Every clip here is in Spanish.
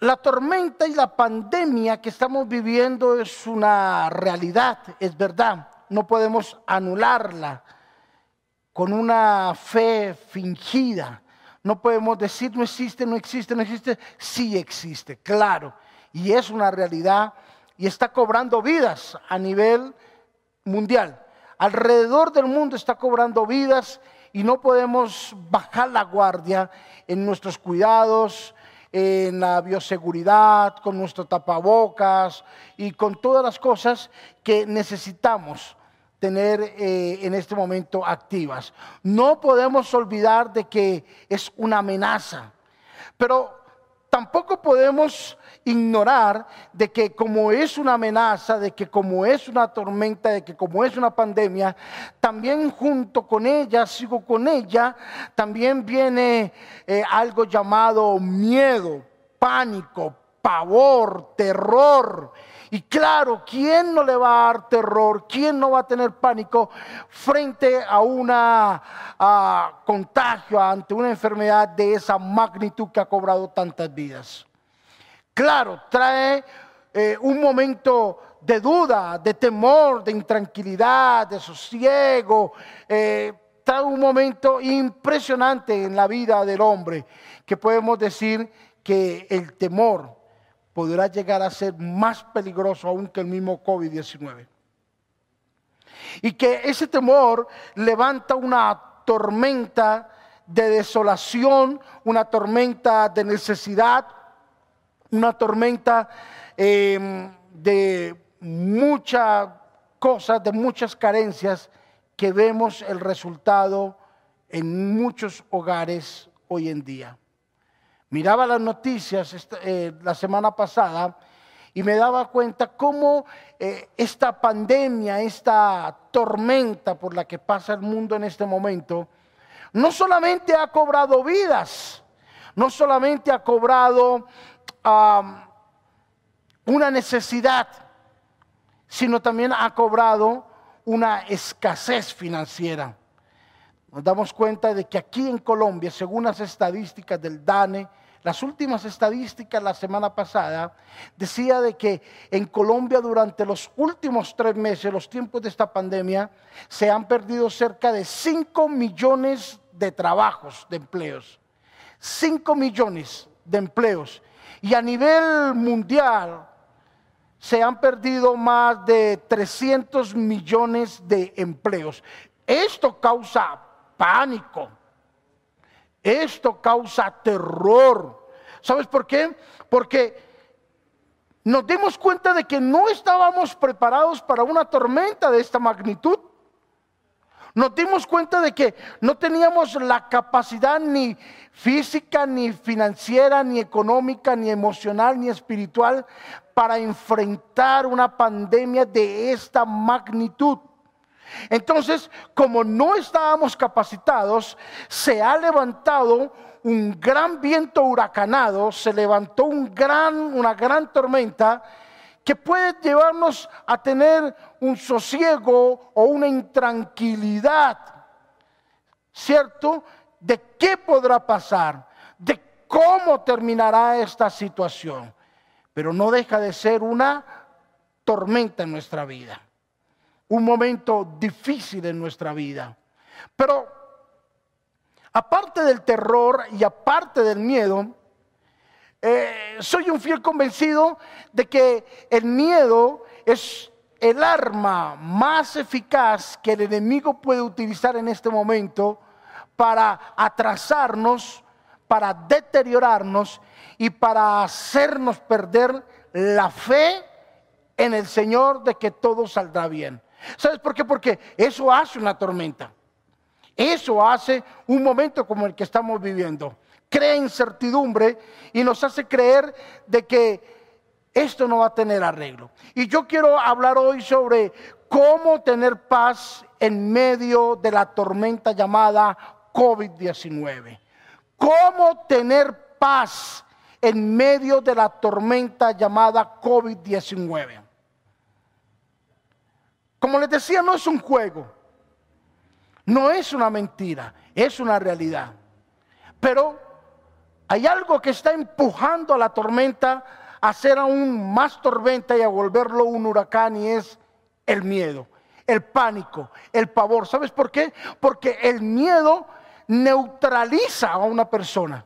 La tormenta y la pandemia que estamos viviendo es una realidad, es verdad. No podemos anularla con una fe fingida. No podemos decir no existe, no existe, no existe. Sí existe, claro. Y es una realidad y está cobrando vidas a nivel mundial. Alrededor del mundo está cobrando vidas y no podemos bajar la guardia en nuestros cuidados, en la bioseguridad, con nuestro tapabocas y con todas las cosas que necesitamos tener eh, en este momento activas. No podemos olvidar de que es una amenaza, pero tampoco podemos ignorar de que como es una amenaza, de que como es una tormenta, de que como es una pandemia, también junto con ella, sigo con ella, también viene eh, algo llamado miedo, pánico, pavor, terror. Y claro, ¿quién no le va a dar terror? ¿Quién no va a tener pánico frente a una contagio, ante una enfermedad de esa magnitud que ha cobrado tantas vidas? Claro, trae eh, un momento de duda, de temor, de intranquilidad, de sosiego. Eh, trae un momento impresionante en la vida del hombre, que podemos decir que el temor podrá llegar a ser más peligroso aún que el mismo COVID-19. Y que ese temor levanta una tormenta de desolación, una tormenta de necesidad, una tormenta em, de muchas cosas, de muchas carencias que vemos el resultado en muchos hogares hoy en día. Miraba las noticias eh, la semana pasada y me daba cuenta cómo eh, esta pandemia, esta tormenta por la que pasa el mundo en este momento, no solamente ha cobrado vidas, no solamente ha cobrado una necesidad, sino también ha cobrado una escasez financiera. Nos damos cuenta de que aquí en Colombia, según las estadísticas del DANE, las últimas estadísticas la semana pasada decía de que en Colombia durante los últimos tres meses, los tiempos de esta pandemia, se han perdido cerca de 5 millones de trabajos, de empleos. 5 millones de empleos. Y a nivel mundial se han perdido más de 300 millones de empleos. Esto causa pánico. Esto causa terror. ¿Sabes por qué? Porque nos dimos cuenta de que no estábamos preparados para una tormenta de esta magnitud. Nos dimos cuenta de que no teníamos la capacidad ni física, ni financiera, ni económica, ni emocional, ni espiritual para enfrentar una pandemia de esta magnitud. Entonces, como no estábamos capacitados, se ha levantado un gran viento huracanado, se levantó una gran tormenta que puede llevarnos a tener un sosiego o una intranquilidad, ¿cierto? De qué podrá pasar, de cómo terminará esta situación. Pero no deja de ser una tormenta en nuestra vida un momento difícil en nuestra vida. Pero aparte del terror y aparte del miedo, eh, soy un fiel convencido de que el miedo es el arma más eficaz que el enemigo puede utilizar en este momento para atrasarnos, para deteriorarnos y para hacernos perder la fe en el Señor de que todo saldrá bien. ¿Sabes por qué? Porque eso hace una tormenta. Eso hace un momento como el que estamos viviendo. Crea incertidumbre y nos hace creer de que esto no va a tener arreglo. Y yo quiero hablar hoy sobre cómo tener paz en medio de la tormenta llamada COVID-19. Cómo tener paz en medio de la tormenta llamada COVID-19. Como les decía, no es un juego, no es una mentira, es una realidad. Pero Hay algo que está empujando a la tormenta a hacer aún más tormenta y a volverlo un huracán y es el miedo, el pánico, el pavor. ¿Sabes por qué? Porque el miedo neutraliza a una persona.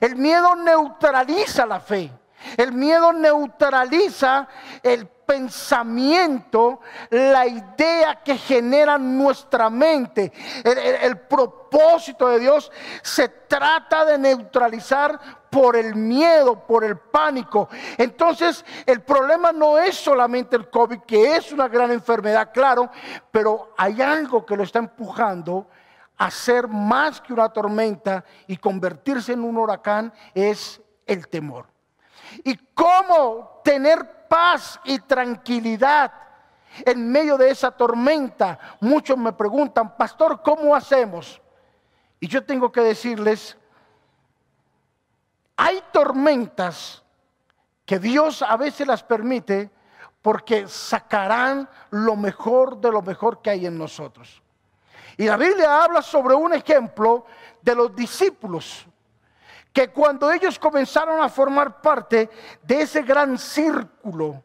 El miedo neutraliza la fe. El miedo neutraliza el pensamiento, la idea que genera nuestra mente. El, propósito de Dios se trata de neutralizar por el miedo, por el pánico. Entonces, el problema no es solamente el COVID, que es una gran enfermedad, claro, pero hay algo que lo está empujando a ser más que una tormenta y convertirse en un huracán, es el temor. ¿Y cómo tener paz y tranquilidad en medio de esa tormenta. Muchos me preguntan, pastor, ¿cómo hacemos? Y yo tengo que decirles, hay tormentas que Dios a veces las permite porque sacarán lo mejor de lo mejor que hay en nosotros. Y la Biblia habla sobre un ejemplo de los discípulos que cuando ellos comenzaron a formar parte de ese gran círculo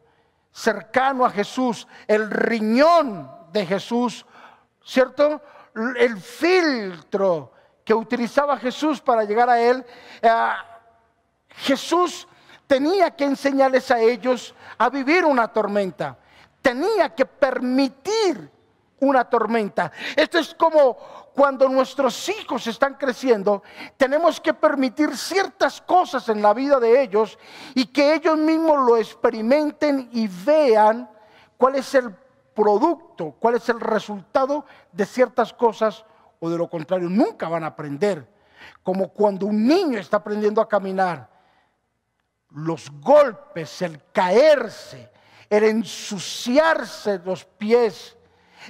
cercano a Jesús, el riñón de Jesús, ¿cierto? El filtro que utilizaba Jesús para llegar a él, eh, Jesús tenía que enseñarles a ellos a vivir una tormenta, tenía que permitir una tormenta. Esto es como cuando nuestros hijos están creciendo, tenemos que permitir ciertas cosas en la vida de ellos y que ellos mismos lo experimenten y vean cuál es el producto, cuál es el resultado de ciertas cosas o de lo contrario, nunca van a aprender. Como cuando un niño está aprendiendo a caminar, los golpes, el caerse, el ensuciarse los pies,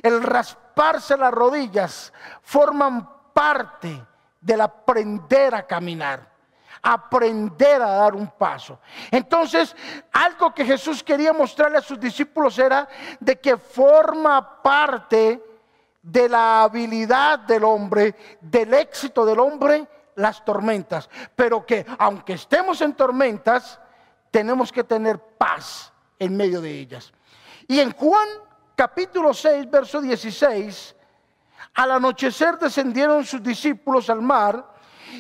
el raspar las rodillas forman parte del aprender a caminar, aprender a dar un paso. Entonces, algo que Jesús quería mostrarle a sus discípulos era de que forma parte de la habilidad del hombre, del éxito del hombre, las tormentas. Pero que aunque estemos en tormentas, tenemos que tener paz en medio de ellas. Y en Juan capítulo 6, verso 16, al anochecer descendieron sus discípulos al mar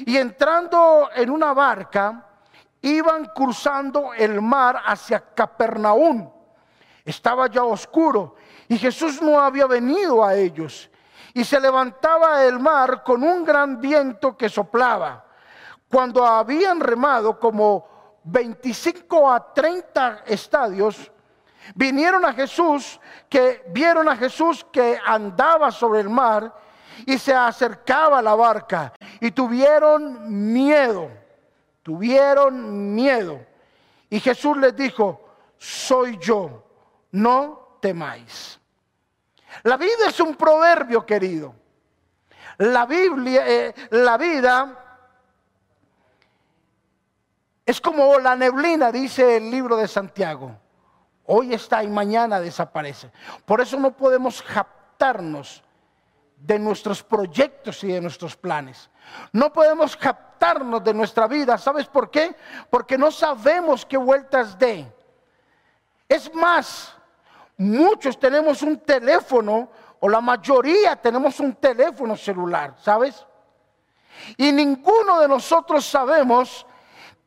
y entrando en una barca, iban cruzando el mar hacia Capernaum. Estaba ya oscuro y Jesús no había venido a ellos. Y se levantaba el mar con un gran viento que soplaba. Cuando habían remado como 25 a 30 estadios, Vinieron a Jesús, que vieron a Jesús que andaba sobre el mar y se acercaba a la barca y tuvieron miedo, tuvieron miedo. Y Jesús les dijo, soy yo, no temáis. La vida es un proverbio, querido. La Biblia, eh, la vida es como la neblina, dice el libro de Santiago. Hoy está y mañana desaparece. Por eso no podemos captarnos de nuestros proyectos y de nuestros planes. No podemos captarnos de nuestra vida. ¿Sabes por qué? Porque no sabemos qué vueltas de. Es más, muchos tenemos un teléfono, o la mayoría tenemos un teléfono celular, ¿sabes? Y ninguno de nosotros sabemos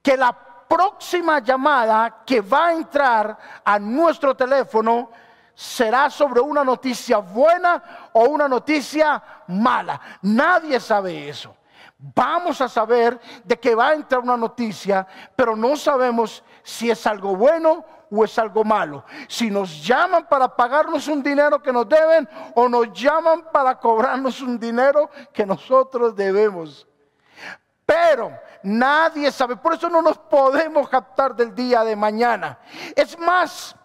que la próxima llamada que va a entrar a nuestro teléfono será sobre una noticia buena o una noticia mala. Nadie sabe eso. Vamos a saber de que va a entrar una noticia, pero no sabemos si es algo bueno o es algo malo. Si nos llaman para pagarnos un dinero que nos deben o nos llaman para cobrarnos un dinero que nosotros debemos. Pero nadie sabe, por eso no nos podemos captar del día de mañana. Es más,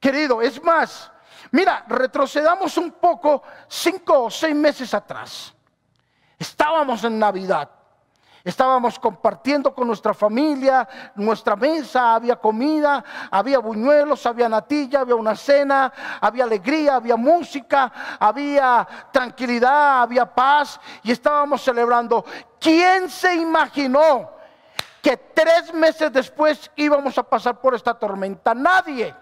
querido, es más, mira, retrocedamos un poco cinco o seis meses atrás. Estábamos en Navidad. Estábamos compartiendo con nuestra familia, nuestra mesa, había comida, había buñuelos, había natilla, había una cena, había alegría, había música, había tranquilidad, había paz y estábamos celebrando. ¿Quién se imaginó que tres meses después íbamos a pasar por esta tormenta? Nadie.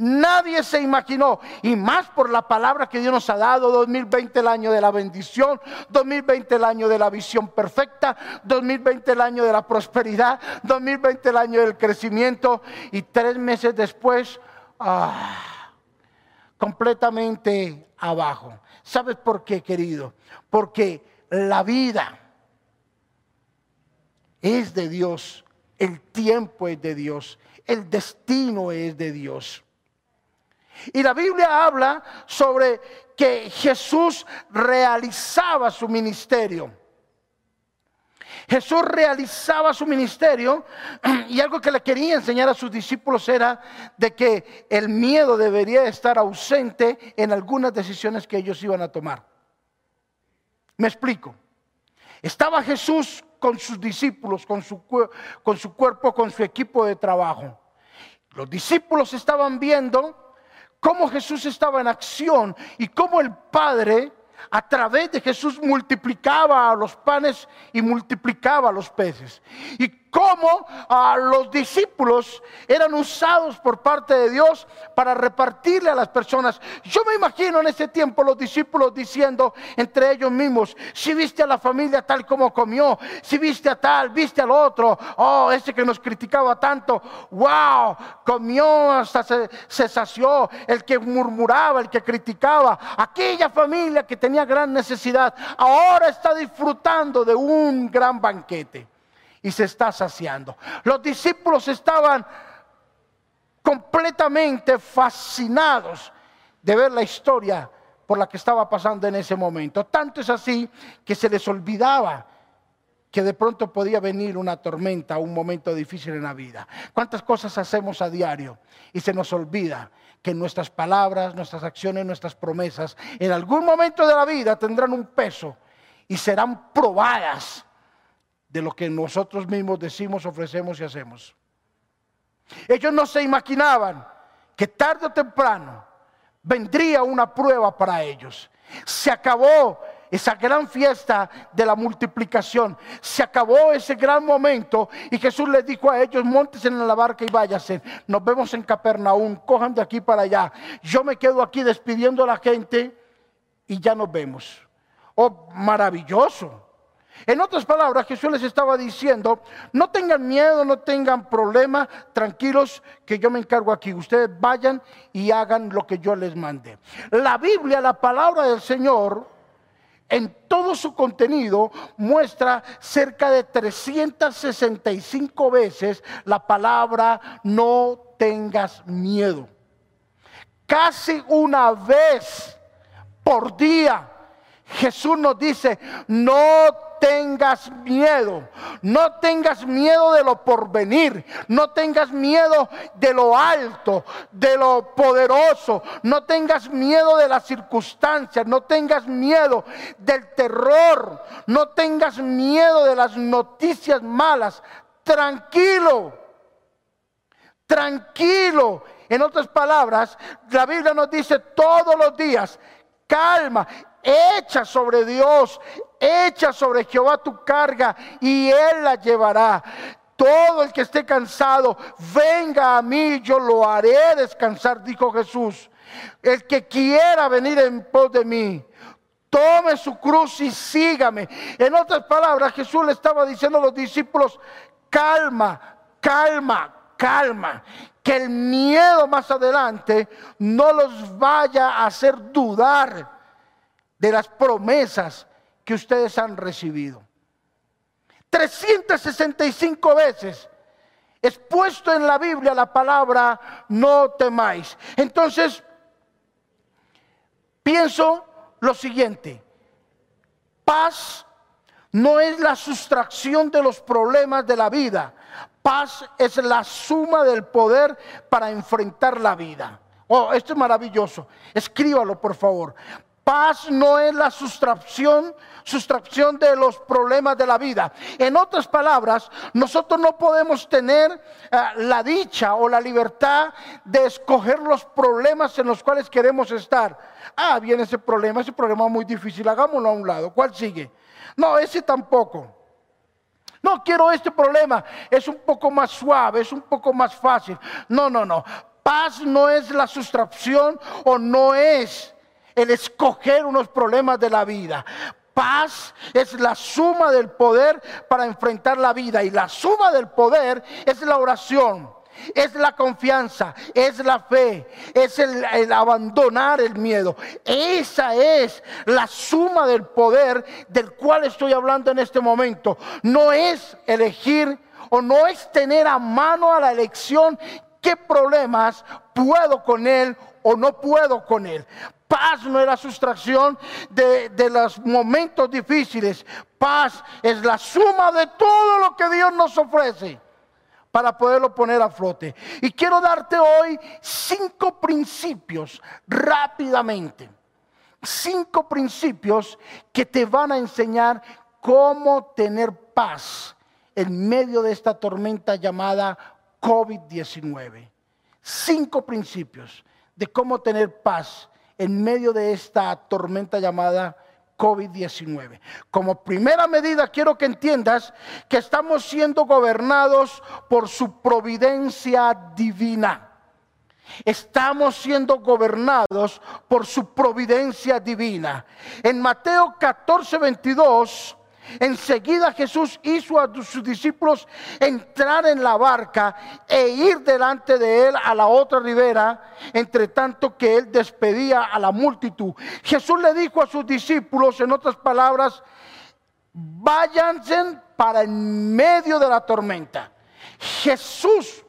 Nadie se imaginó, y más por la palabra que Dios nos ha dado, 2020 el año de la bendición, 2020 el año de la visión perfecta, 2020 el año de la prosperidad, 2020 el año del crecimiento, y tres meses después, ah, completamente abajo. ¿Sabes por qué, querido? Porque la vida es de Dios, el tiempo es de Dios, el destino es de Dios. Y la Biblia habla sobre que Jesús realizaba su ministerio. Jesús realizaba su ministerio y algo que le quería enseñar a sus discípulos era de que el miedo debería estar ausente en algunas decisiones que ellos iban a tomar. Me explico. Estaba Jesús con sus discípulos, con su, con su cuerpo, con su equipo de trabajo. Los discípulos estaban viendo cómo Jesús estaba en acción y cómo el Padre a través de Jesús multiplicaba los panes y multiplicaba los peces. Cómo a los discípulos eran usados por parte de Dios para repartirle a las personas. Yo me imagino en ese tiempo los discípulos diciendo entre ellos mismos, si viste a la familia tal como comió, si viste a tal, viste al otro, oh, ese que nos criticaba tanto, wow, comió hasta se, se sació, el que murmuraba, el que criticaba, aquella familia que tenía gran necesidad, ahora está disfrutando de un gran banquete y se está saciando. Los discípulos estaban completamente fascinados de ver la historia por la que estaba pasando en ese momento. Tanto es así que se les olvidaba que de pronto podía venir una tormenta, un momento difícil en la vida. ¿Cuántas cosas hacemos a diario y se nos olvida que nuestras palabras, nuestras acciones, nuestras promesas en algún momento de la vida tendrán un peso y serán probadas de lo que nosotros mismos decimos, ofrecemos y hacemos. Ellos no se imaginaban que tarde o temprano vendría una prueba para ellos. Se acabó esa gran fiesta de la multiplicación. Se acabó ese gran momento y Jesús les dijo a ellos, montes en la barca y váyase. Nos vemos en Capernaum, cojan de aquí para allá. Yo me quedo aquí despidiendo a la gente y ya nos vemos. Oh, maravilloso. En otras palabras, Jesús les estaba diciendo, no tengan miedo, no tengan problema, tranquilos, que yo me encargo aquí. Ustedes vayan y hagan lo que yo les mande. La Biblia, la palabra del Señor, en todo su contenido muestra cerca de 365 veces la palabra no tengas miedo. Casi una vez por día Jesús nos dice, no tengas miedo, no tengas miedo de lo porvenir, no tengas miedo de lo alto, de lo poderoso, no tengas miedo de las circunstancias, no tengas miedo del terror, no tengas miedo de las noticias malas. Tranquilo, tranquilo. En otras palabras, la Biblia nos dice todos los días, calma, echa sobre Dios, echa sobre Jehová tu carga y Él la llevará. Todo el que esté cansado, venga a mí, yo lo haré descansar, dijo Jesús. El que quiera venir en pos de mí, tome su cruz y sígame. En otras palabras, Jesús le estaba diciendo a los discípulos, calma, calma, calma. Que el miedo más adelante no los vaya a hacer dudar de las promesas que ustedes han recibido. 365 veces es puesto en la Biblia la palabra no temáis. Entonces, pienso lo siguiente, paz no es la sustracción de los problemas de la vida, paz es la suma del poder para enfrentar la vida. Oh, esto es maravilloso. Escríbalo, por favor. Paz no es la sustracción, sustracción de los problemas de la vida. En otras palabras, nosotros no podemos tener eh, la dicha o la libertad de escoger los problemas en los cuales queremos estar. Ah, viene ese problema, ese problema muy difícil, hagámoslo a un lado. ¿Cuál sigue? No, ese tampoco. No quiero este problema, es un poco más suave, es un poco más fácil. No, no, no. Paz no es la sustracción o no es el escoger unos problemas de la vida. Paz es la suma del poder para enfrentar la vida y la suma del poder es la oración. Es la confianza, es la fe, es el, abandonar el miedo. Esa es la suma del poder del cual estoy hablando en este momento. No es elegir o no es tener a mano a la elección qué problemas puedo con él o no puedo con él. Paz no es la sustracción de, los momentos difíciles. Paz es la suma de todo lo que Dios nos ofrece para poderlo poner a flote. Y quiero darte hoy cinco principios rápidamente. Cinco principios que te van a enseñar cómo tener paz en medio de esta tormenta llamada COVID-19. Cinco principios de cómo tener paz en medio de esta tormenta llamada COVID-19. Como primera medida quiero que entiendas que estamos siendo gobernados por su providencia divina. Estamos siendo gobernados por su providencia divina. En Mateo 14, 22 Enseguida Jesús hizo a sus discípulos entrar en la barca e ir delante de él a la otra ribera, entre tanto que él despedía a la multitud. Jesús le dijo a sus discípulos, en otras palabras, váyanse para en medio de la tormenta. Jesús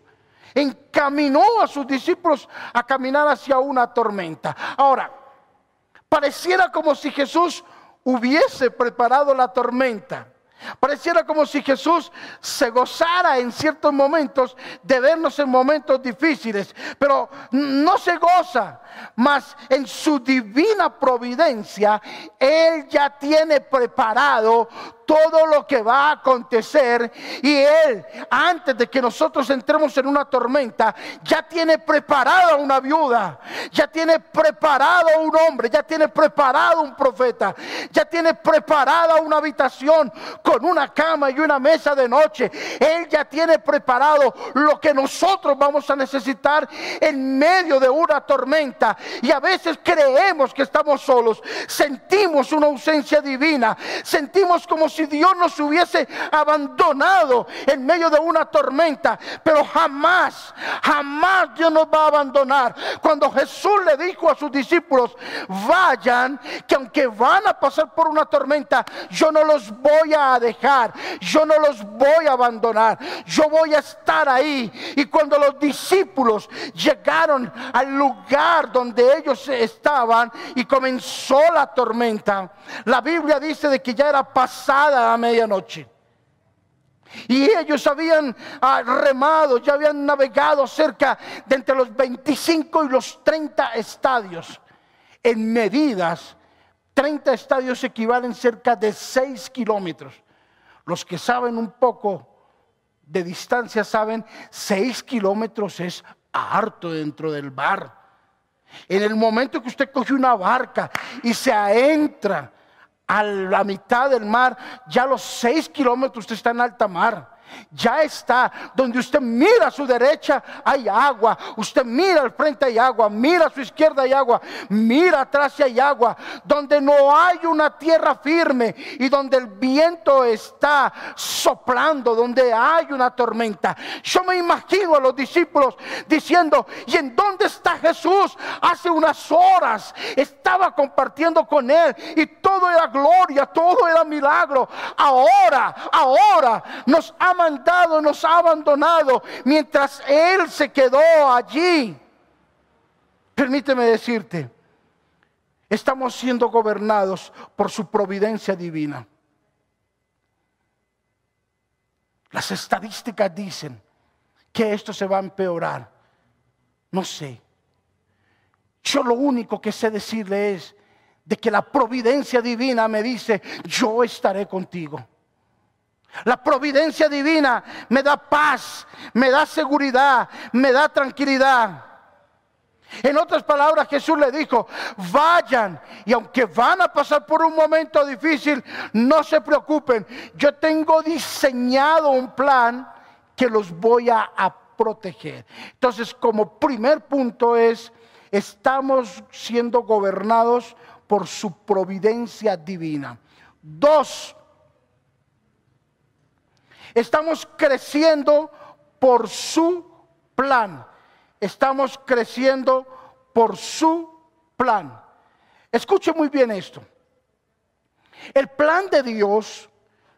encaminó a sus discípulos a caminar hacia una tormenta. Ahora, pareciera como si Jesús hubiese preparado la tormenta. Pareciera como si Jesús se gozara en ciertos momentos de vernos en momentos difíciles, pero no se goza, mas en su divina providencia, Él ya tiene preparado todo lo que va a acontecer y Él, antes de que nosotros entremos en una tormenta, ya tiene preparada una viuda, ya tiene preparado un hombre, ya tiene preparado un profeta, ya tiene preparada una habitación con una cama y una mesa de noche. Él ya tiene preparado lo que nosotros vamos a necesitar en medio de una tormenta y a veces creemos que estamos solos, sentimos una ausencia divina, sentimos como si Dios nos hubiese abandonado en medio de una tormenta. Pero jamás, jamás Dios nos va a abandonar. Cuando Jesús le dijo a sus discípulos, vayan, que aunque van a pasar por una tormenta, yo no los voy a dejar, yo no los voy a abandonar, yo voy a estar ahí. Y cuando los discípulos llegaron al lugar donde ellos estaban y comenzó la tormenta, la Biblia dice de que ya era a medianoche. Y ellos habían ah, remado, ya habían navegado cerca de entre los 25 y los 30 estadios. En medidas, 30 estadios equivalen cerca de 6 kilómetros. Los que saben un poco de distancia saben, 6 kilómetros es harto dentro del bar. En el momento que usted coge una barca y se adentra a la mitad del mar, ya los seis kilómetros usted está en alta mar ya está. Donde usted mira a su derecha hay agua. Usted mira al frente hay agua. Mira a su izquierda hay agua. Mira atrás hay agua. Donde no hay una tierra firme y donde el viento está soplando, donde hay una tormenta. Yo me imagino a los discípulos diciendo, ¿y en dónde está Jesús? Hace unas horas estaba compartiendo con él y todo era gloria, todo era milagro. Ahora, ahora nos ama mandado, nos ha abandonado, mientras Él se quedó allí. Permíteme decirte, estamos siendo gobernados por su providencia divina. Las estadísticas dicen que esto se va a empeorar. No sé. Yo lo único que sé decirle es de que la providencia divina me dice, yo estaré contigo. La providencia divina me da paz, me da seguridad, me da tranquilidad. En otras palabras, Jesús le dijo, vayan y aunque van a pasar por un momento difícil, no se preocupen. Yo tengo diseñado un plan que los voy a, proteger. Entonces, como primer punto es, estamos siendo gobernados por su providencia divina. Dos, estamos creciendo por su plan. Estamos creciendo por su plan. Escuche muy bien esto. El plan de Dios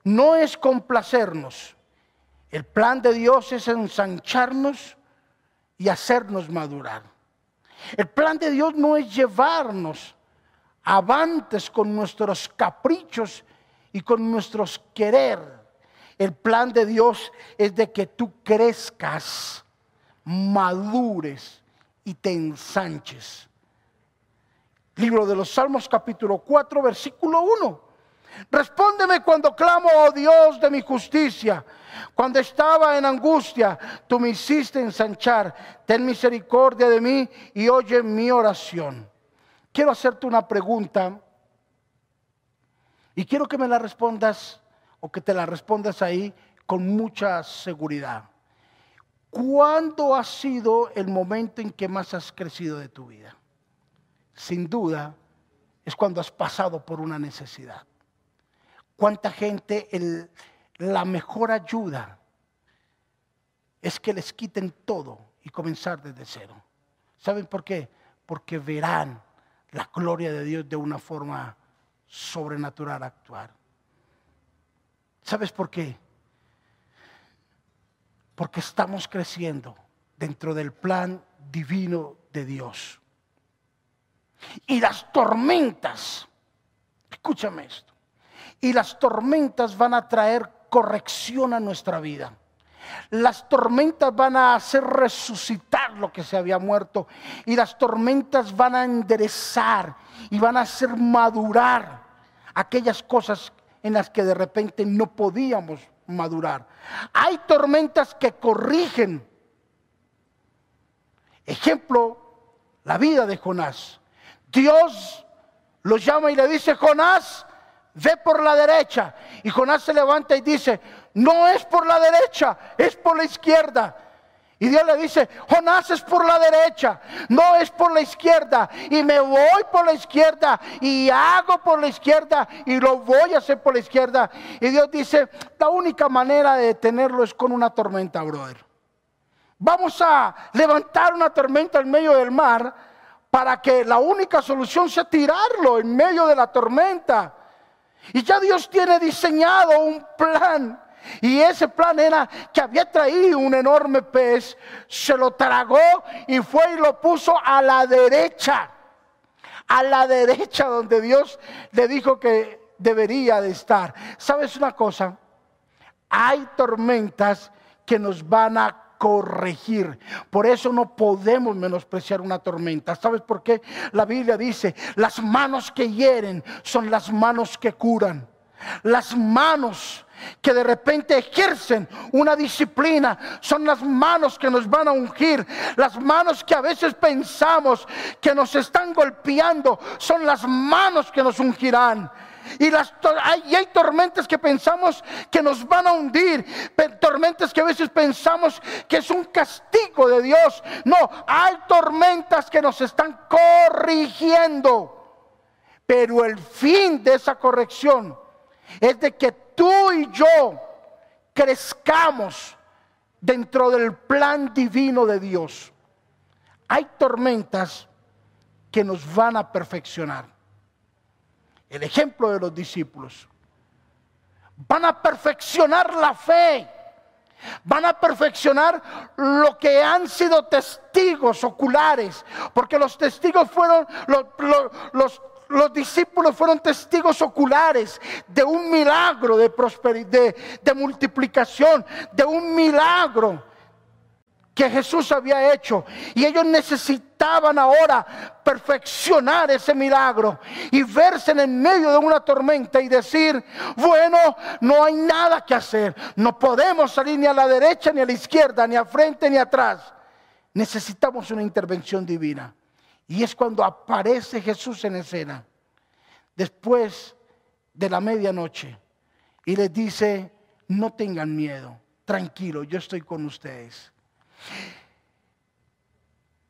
no es complacernos. El plan de Dios es ensancharnos y hacernos madurar. El plan de Dios no es llevarnos avantes con nuestros caprichos y con nuestros querer. El plan de Dios es de que tú crezcas, madures y te ensanches. Libro de los Salmos capítulo 4 versículo 1. Respóndeme cuando clamo, oh Dios de mi justicia. Cuando estaba en angustia, tú me hiciste ensanchar. Ten misericordia de mí y oye mi oración. Quiero hacerte una pregunta y quiero que me la respondas o que te la respondas ahí con mucha seguridad. ¿Cuándo ha sido el momento en que más has crecido de tu vida? Sin duda, es cuando has pasado por una necesidad. ¿Cuánta gente la mejor ayuda es que les quiten todo y comenzar desde cero? ¿Saben por qué? Porque verán la gloria de Dios de una forma sobrenatural actuar. ¿Sabes por qué? Porque estamos creciendo dentro del plan divino de Dios. Y las tormentas, escúchame esto, y las tormentas van a traer corrección a nuestra vida. Las tormentas van a hacer resucitar lo que se había muerto. Y las tormentas van a enderezar y van a hacer madurar aquellas cosas en las que de repente no podíamos madurar. Hay tormentas que corrigen. Ejemplo, la vida de Jonás. Dios lo llama y le dice, Jonás, ve por la derecha. Y Jonás se levanta y dice, no es por la derecha, es por la izquierda. Y Dios le dice, Jonás es por la derecha, no es por la izquierda. Y me voy por la izquierda y hago por la izquierda y lo voy a hacer por la izquierda. Y Dios dice, la única manera de detenerlo es con una tormenta, brother. Vamos a levantar una tormenta en medio del mar para que la única solución sea tirarlo en medio de la tormenta. Y ya Dios tiene diseñado un plan. Y ese plan era que había traído un enorme pez, se lo tragó y fue y lo puso a la derecha. A la derecha donde Dios le dijo que debería de estar. ¿Sabes una cosa? Hay tormentas que nos van a corregir. Por eso no podemos menospreciar una tormenta. ¿Sabes por qué? La Biblia dice, las manos que hieren son las manos que curan. Las manos que de repente ejercen una disciplina son las manos que nos van a ungir. Las manos que a veces pensamos que nos están golpeando son las manos que nos ungirán. Y, las, hay, hay tormentas que pensamos que nos van a hundir, tormentas que a veces pensamos que es un castigo de Dios. No, hay tormentas que nos están corrigiendo. Pero el fin de esa corrección es de que tú y yo crezcamos dentro del plan divino de Dios. Hay tormentas que nos van a perfeccionar el ejemplo de los discípulos. Van a perfeccionar la fe. Van a perfeccionar lo que han sido testigos oculares. Porque los testigos fueron, los, los, discípulos fueron testigos oculares de un milagro de prosperidad, de multiplicación, de un milagro. que Jesús había hecho. Y ellos necesitaban ahora perfeccionar ese milagro y verse en el medio de una tormenta y decir, bueno, no hay nada que hacer. No podemos salir ni a la derecha, ni a la izquierda, ni a frente, ni atrás. Necesitamos una intervención divina. Y es cuando aparece Jesús en escena, después de la medianoche, y les dice, no tengan miedo, tranquilo, yo estoy con ustedes.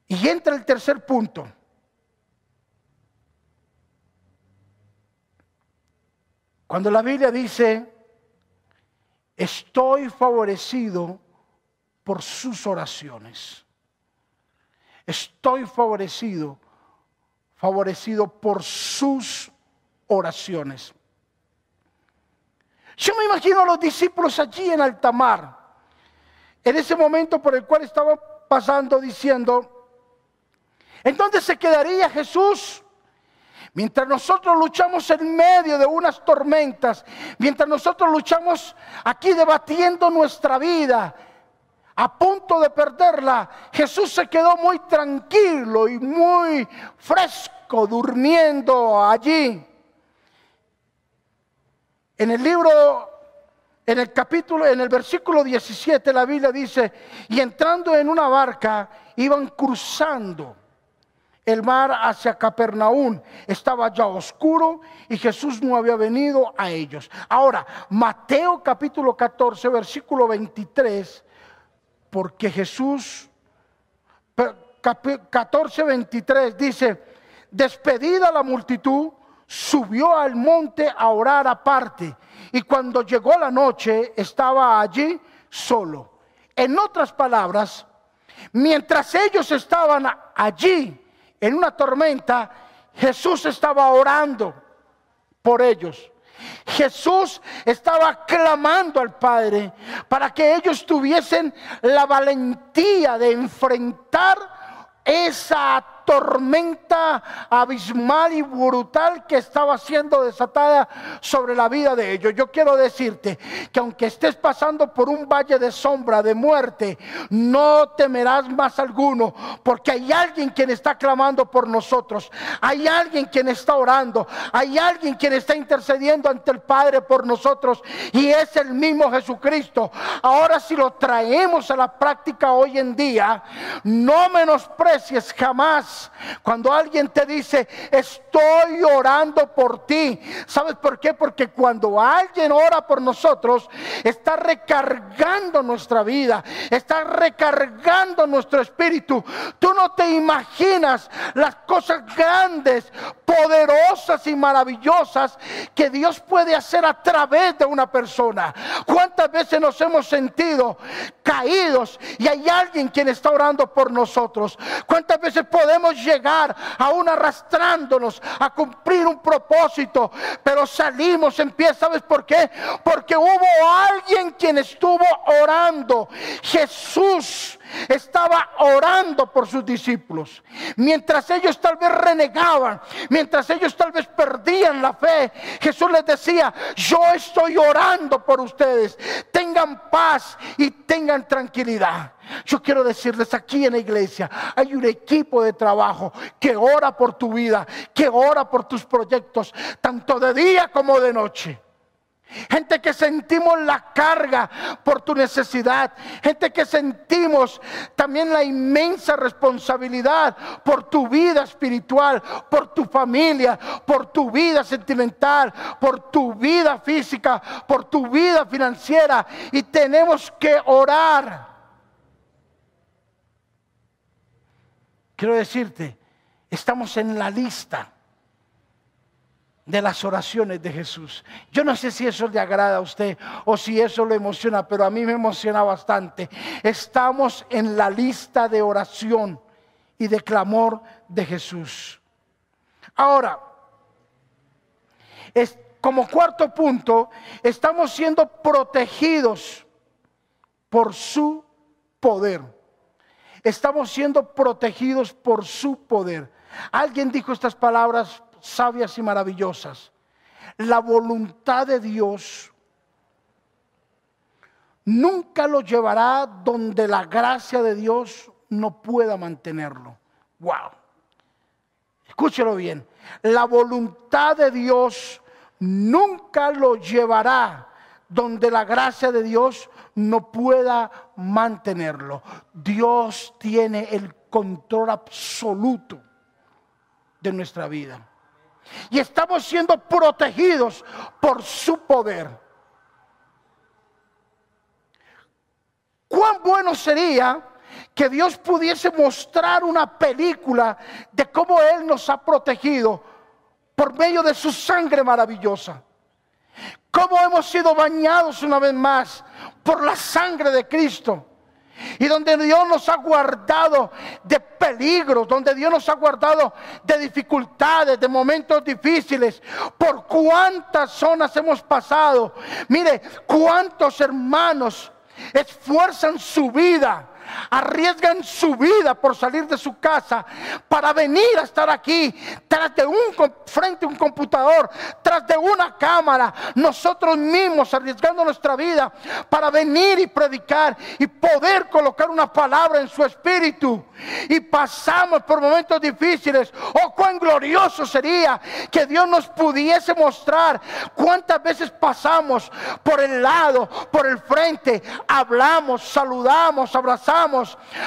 Y entra el tercer punto. Cuando la Biblia dice, estoy favorecido por sus oraciones. Estoy favorecido, favorecido por sus oraciones. Yo me imagino a los discípulos allí en alta mar en ese momento por el cual estaba pasando diciendo, ¿en dónde se quedaría Jesús? Mientras nosotros luchamos en medio de unas tormentas, mientras nosotros luchamos aquí debatiendo nuestra vida, a punto de perderla, Jesús se quedó muy tranquilo y muy fresco durmiendo allí. En el libro en el capítulo, en el versículo 17, la Biblia dice, y entrando en una barca, iban cruzando el mar hacia Capernaum. Estaba ya oscuro y Jesús no había venido a ellos. Ahora, Mateo capítulo 14, versículo 23, porque Jesús, 14, 23 dice, despedida la multitud, subió al monte a orar aparte y cuando llegó la noche estaba allí solo. En otras palabras, mientras ellos estaban allí en una tormenta, Jesús estaba orando por ellos. Jesús estaba clamando al Padre para que ellos tuviesen la valentía de enfrentar esa tormenta abismal y brutal que estaba siendo desatada sobre la vida de ellos. Yo quiero decirte que aunque estés pasando por un valle de sombra, de muerte, no temerás más alguno, porque hay alguien quien está clamando por nosotros, hay alguien quien está orando, hay alguien quien está intercediendo ante el Padre por nosotros y es el mismo Jesucristo. Ahora si lo traemos a la práctica hoy en día, no menosprecies jamás cuando alguien te dice, estoy orando por ti. ¿Sabes por qué? Porque cuando alguien ora por nosotros, está recargando nuestra vida, está recargando nuestro espíritu. Tú no te imaginas las cosas grandes, poderosas y maravillosas que Dios puede hacer a través de una persona. ¿Cuántas veces nos hemos sentido caídos y hay alguien quien está orando por nosotros? ¿Cuántas veces podemos llegar aún arrastrándonos a cumplir un propósito, pero salimos en pie, ¿sabes por qué? Porque hubo alguien quien estuvo orando. Jesús estaba orando por sus discípulos. Mientras ellos tal vez renegaban, mientras ellos tal vez perdían la fe, Jesús les decía, yo estoy orando por ustedes. Tengan paz y tengan tranquilidad. Yo quiero decirles aquí en la iglesia, hay un equipo de trabajo que ora por tu vida, que ora por tus proyectos, tanto de día como de noche. Gente que sentimos la carga por tu necesidad. Gente que sentimos también la inmensa responsabilidad por tu vida espiritual, por tu familia, por tu vida sentimental, por tu vida física, por tu vida financiera. Y tenemos que orar. Quiero decirte, estamos en la lista de las oraciones de Jesús. Yo no sé si eso le agrada a usted o si eso lo emociona, pero a mí me emociona bastante. Estamos en la lista de oración y de clamor de Jesús. Ahora, como cuarto punto, estamos siendo protegidos por su poder. Estamos siendo protegidos por su poder. Alguien dijo estas palabras sabias y maravillosas. La voluntad de Dios nunca lo llevará donde la gracia de Dios no pueda mantenerlo. Wow. Escúchelo bien. La voluntad de Dios nunca lo llevará donde la gracia de Dios no pueda mantenerlo. Dios tiene el control absoluto de nuestra vida. Y estamos siendo protegidos por su poder. Cuán bueno sería que Dios pudiese mostrar una película de cómo Él nos ha protegido por medio de su sangre maravillosa. Cómo hemos sido bañados una vez más por la sangre de Cristo. Y donde Dios nos ha guardado de peligros, donde Dios nos ha guardado de dificultades, de momentos difíciles. Por cuántas zonas hemos pasado. Mire, cuántos hermanos esfuerzan su vida arriesgan su vida por salir de su casa para venir a estar aquí tras de un frente a un computador, tras de una cámara, nosotros mismos arriesgando nuestra vida para venir y predicar y poder colocar una palabra en su espíritu. Y pasamos por momentos difíciles. Oh, cuán glorioso sería que Dios nos pudiese mostrar cuántas veces pasamos por el lado, por el frente, hablamos, saludamos, abrazamos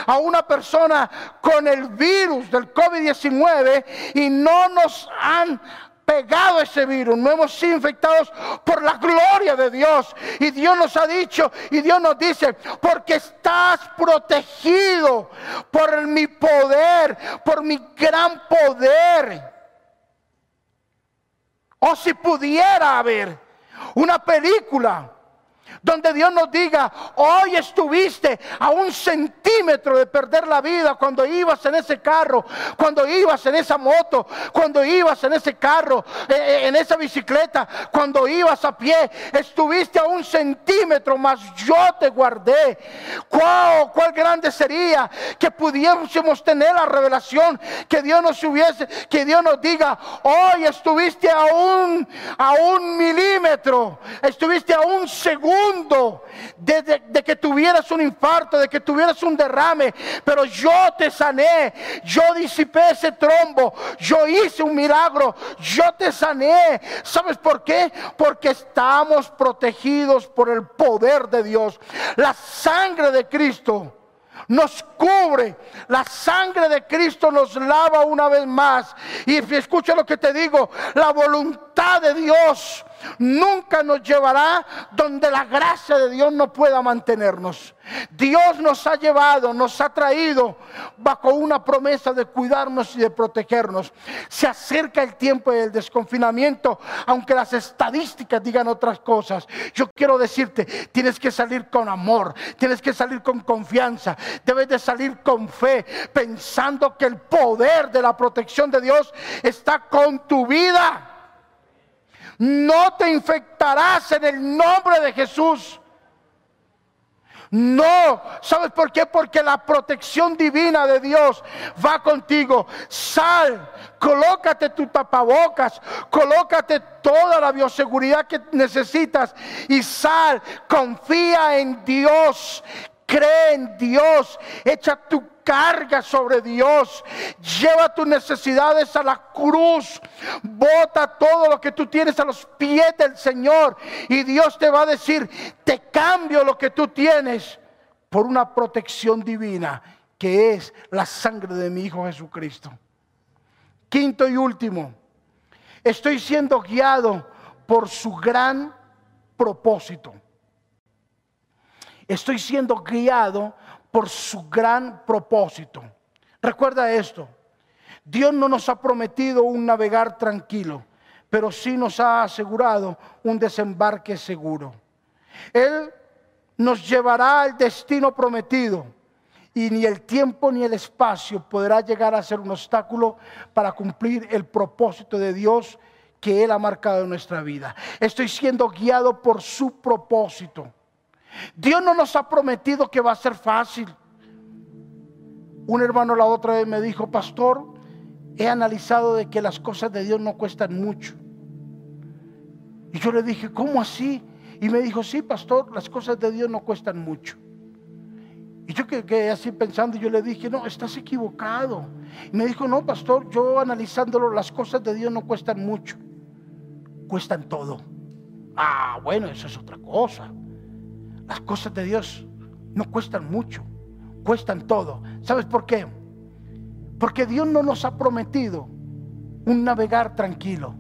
a una persona con el virus del COVID-19 y no nos han pegado ese virus, no hemos sido infectados por la gloria de Dios. Y Dios nos ha dicho, y Dios nos dice, porque estás protegido por mi poder, por mi gran poder. O si pudiera haber una película donde Dios nos diga, hoy estuviste a un centímetro de perder la vida cuando ibas en ese carro, cuando ibas en esa moto, cuando ibas en ese carro, eh, eh, en esa bicicleta, cuando ibas a pie, estuviste a un centímetro, más yo te guardé. ¿Cuál, cuál grande sería que pudiésemos tener la revelación que Dios nos hubiese, que Dios nos diga, hoy estuviste a un, a un milímetro, estuviste a un segundo de, que tuvieras un infarto, de que tuvieras un derrame, pero yo te sané, yo disipé ese trombo, yo hice un milagro, yo te sané. ¿Sabes por qué? Porque estamos protegidos por el poder de Dios. La sangre de Cristo nos cubre. La sangre de Cristo nos lava una vez más. Y escucha lo que te digo, la voluntad de Dios nunca nos llevará donde la gracia de Dios no pueda mantenernos. Dios nos ha llevado, nos ha traído bajo una promesa de cuidarnos y de protegernos. Se acerca el tiempo del desconfinamiento, aunque las estadísticas digan otras cosas. Yo quiero decirte, tienes que salir con amor, tienes que salir con confianza, debes de salir con fe, pensando que el poder de la protección de Dios está con tu vida. No te infectarás en el nombre de Jesús. No, ¿sabes por qué? Porque la protección divina de Dios va contigo. Sal, colócate tu tapabocas, colócate toda la bioseguridad que necesitas y sal, confía en Dios, cree en Dios, echa tu carga sobre Dios. Lleva tus necesidades a la cruz. Bota todo lo que tú tienes a los pies del Señor. Y Dios te va a decir, te cambio lo que tú tienes por una protección divina que es la sangre de mi Hijo Jesucristo. Quinto y último, estoy siendo guiado por su gran propósito. Estoy siendo guiado por su gran propósito. Recuerda esto, Dios no nos ha prometido un navegar tranquilo, pero sí nos ha asegurado un desembarque seguro. Él nos llevará al destino prometido y ni el tiempo ni el espacio podrá llegar a ser un obstáculo para cumplir el propósito de Dios que Él ha marcado en nuestra vida. Estoy siendo guiado por su propósito. Dios no nos ha prometido que va a ser fácil. Un hermano la otra vez me dijo, pastor, he analizado de que las cosas de Dios no cuestan mucho. Y yo le dije, ¿cómo así? Y me dijo, sí, pastor, las cosas de Dios no cuestan mucho. Y yo quedé así pensando y yo le dije, no, estás equivocado. Y me dijo, no, pastor, yo analizándolo, las cosas de Dios no cuestan mucho, cuestan todo. Ah, bueno, eso es otra cosa. Las cosas de Dios no cuestan mucho, cuestan todo. ¿Sabes por qué? Porque Dios no nos ha prometido un navegar tranquilo,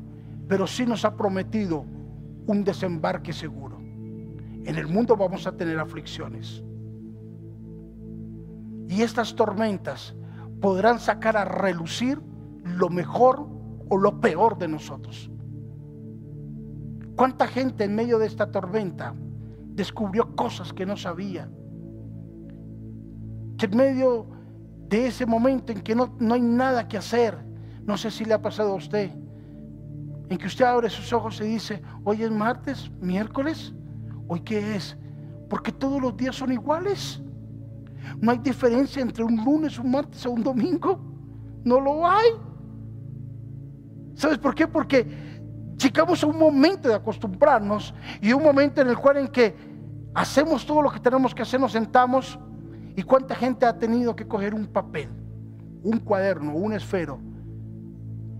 pero sí nos ha prometido un desembarque seguro. En el mundo vamos a tener aflicciones. Y estas tormentas podrán sacar a relucir lo mejor o lo peor de nosotros. ¿Cuánta gente en medio de esta tormenta descubrió cosas que no sabía? Que en medio de ese momento en que no, no hay nada que hacer, no sé si le ha pasado a usted, en que usted abre sus ojos y dice, hoy es martes, miércoles, hoy qué es, porque todos los días son iguales. No hay diferencia entre un lunes, un martes o un domingo. No lo hay. ¿Sabes por qué? Porque llegamos a un momento de acostumbrarnos y un momento en el cual en que hacemos todo lo que tenemos que hacer, nos sentamos y cuánta gente ha tenido que coger un papel, un cuaderno, un esfero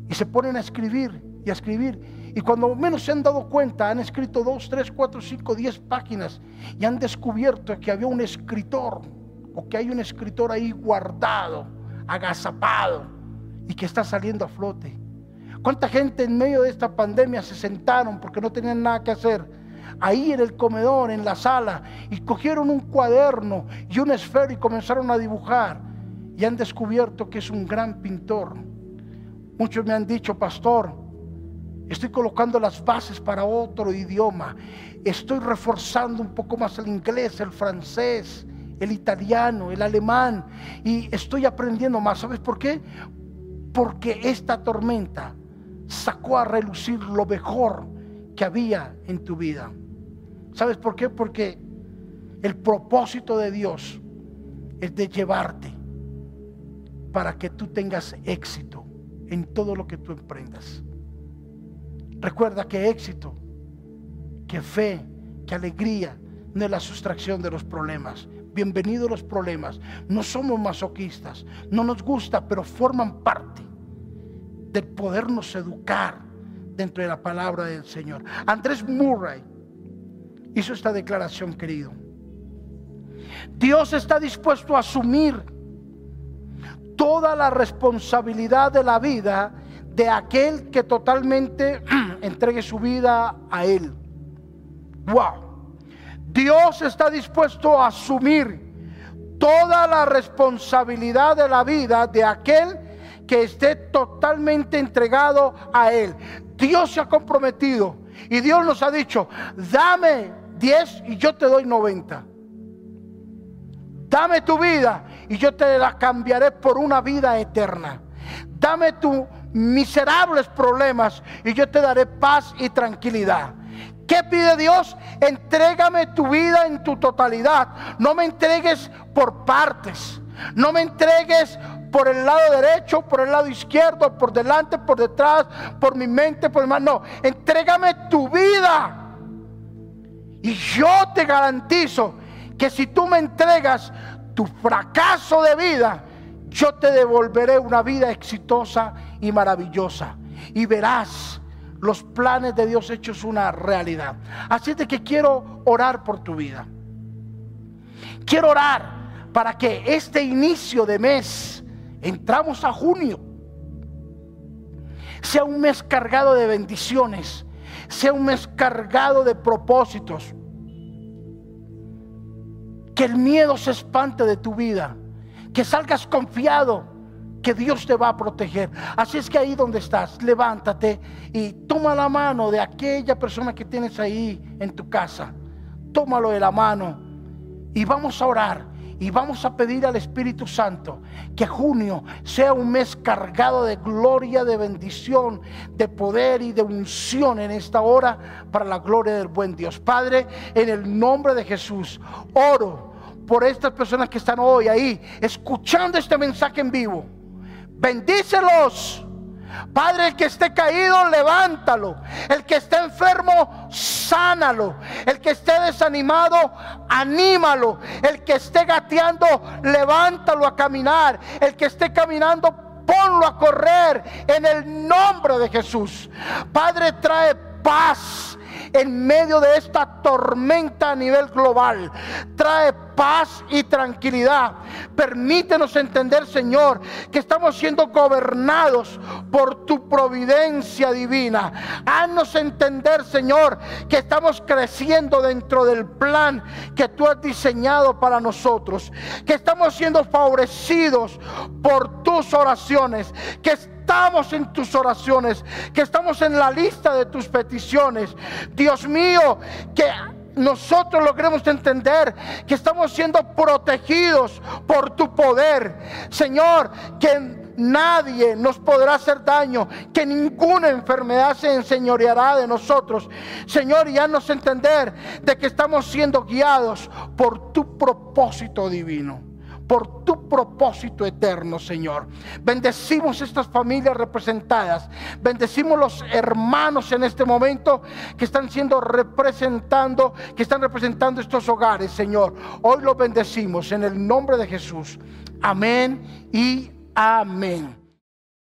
y se ponen a escribir y a escribir. Y cuando menos se han dado cuenta, han escrito dos, tres, cuatro, cinco, diez páginas y han descubierto que había un escritor o que hay un escritor ahí guardado, agazapado y que está saliendo a flote. ¿Cuánta gente en medio de esta pandemia se sentaron porque no tenían nada que hacer? Ahí en el comedor, en la sala, y cogieron un cuaderno y un esfero y comenzaron a dibujar. Y han descubierto que es un gran pintor. Muchos me han dicho, pastor, estoy colocando las bases para otro idioma. Estoy reforzando un poco más el inglés, el francés, el italiano, el alemán, y estoy aprendiendo más. ¿Sabes por qué? Porque esta tormenta sacó a relucir lo mejor que había en tu vida. ¿Sabes por qué? Porque el propósito de Dios es de llevarte para que tú tengas éxito en todo lo que tú emprendas. Recuerda que éxito, que fe, que alegría no es la sustracción de los problemas, bienvenidos los problemas. No somos masoquistas, no nos gusta, pero forman parte de podernos educar dentro de la palabra del Señor. Andrés Murray hizo esta declaración, querido. Dios está dispuesto a asumir toda la responsabilidad de la vida de aquel que totalmente entregue su vida a Él. Wow. Dios está dispuesto a asumir toda la responsabilidad de la vida de aquel que esté totalmente entregado a Él. Dios se ha comprometido y Dios nos ha dicho, dame 10 y yo te doy 90. Dame tu vida y yo te la cambiaré por una vida eterna. Dame tus miserables problemas y yo te daré paz y tranquilidad. ¿Qué pide Dios? Entrégame tu vida en tu totalidad. No me entregues por partes. No me entregues por el lado derecho, por el lado izquierdo, por delante, por detrás, por mi mente, por mi mano. No, entrégame tu vida. Y yo te garantizo que si tú me entregas tu fracaso de vida, yo te devolveré una vida exitosa y maravillosa. Y verás los planes de Dios hechos una realidad. Así de que quiero orar por tu vida. Quiero orar para que este inicio de mes, entramos a junio, sea un mes cargado de bendiciones, sea un mes cargado de propósitos. Que el miedo se espante de tu vida, que salgas confiado que Dios te va a proteger. Así es que ahí donde estás, levántate y toma la mano de aquella persona que tienes ahí en tu casa. Tómalo de la mano y vamos a orar y vamos a pedir al Espíritu Santo que junio sea un mes cargado de gloria, de bendición, de poder y de unción en esta hora para la gloria del buen Dios. Padre, en el nombre de Jesús, oro por estas personas que están hoy ahí escuchando este mensaje en vivo Bendícelos. Padre, el que esté caído, levántalo. El que esté enfermo, sánalo. El que esté desanimado, anímalo. El que esté gateando, levántalo a caminar. El que esté caminando, ponlo a correr en el nombre de Jesús. Padre, trae paz en medio de esta tormenta a nivel global. Trae paz y tranquilidad. Permítenos entender, Señor, que estamos siendo gobernados por tu providencia divina. Haznos entender, Señor, que estamos creciendo dentro del plan que tú has diseñado para nosotros. Que estamos siendo favorecidos por tus oraciones. Que estamos en tus oraciones, que estamos en la lista de tus peticiones. Dios mío, que nosotros logremos entender que estamos siendo protegidos por tu poder. Señor, que nadie nos podrá hacer daño, que ninguna enfermedad se enseñoreará de nosotros. Señor, y haznos entender de que estamos siendo guiados por tu propósito divino por tu propósito eterno, Señor. Bendecimos estas familias representadas. Bendecimos los hermanos en este momento que están siendo representando, que están representando estos hogares, Señor. Hoy los bendecimos en el nombre de Jesús. Amén y amén.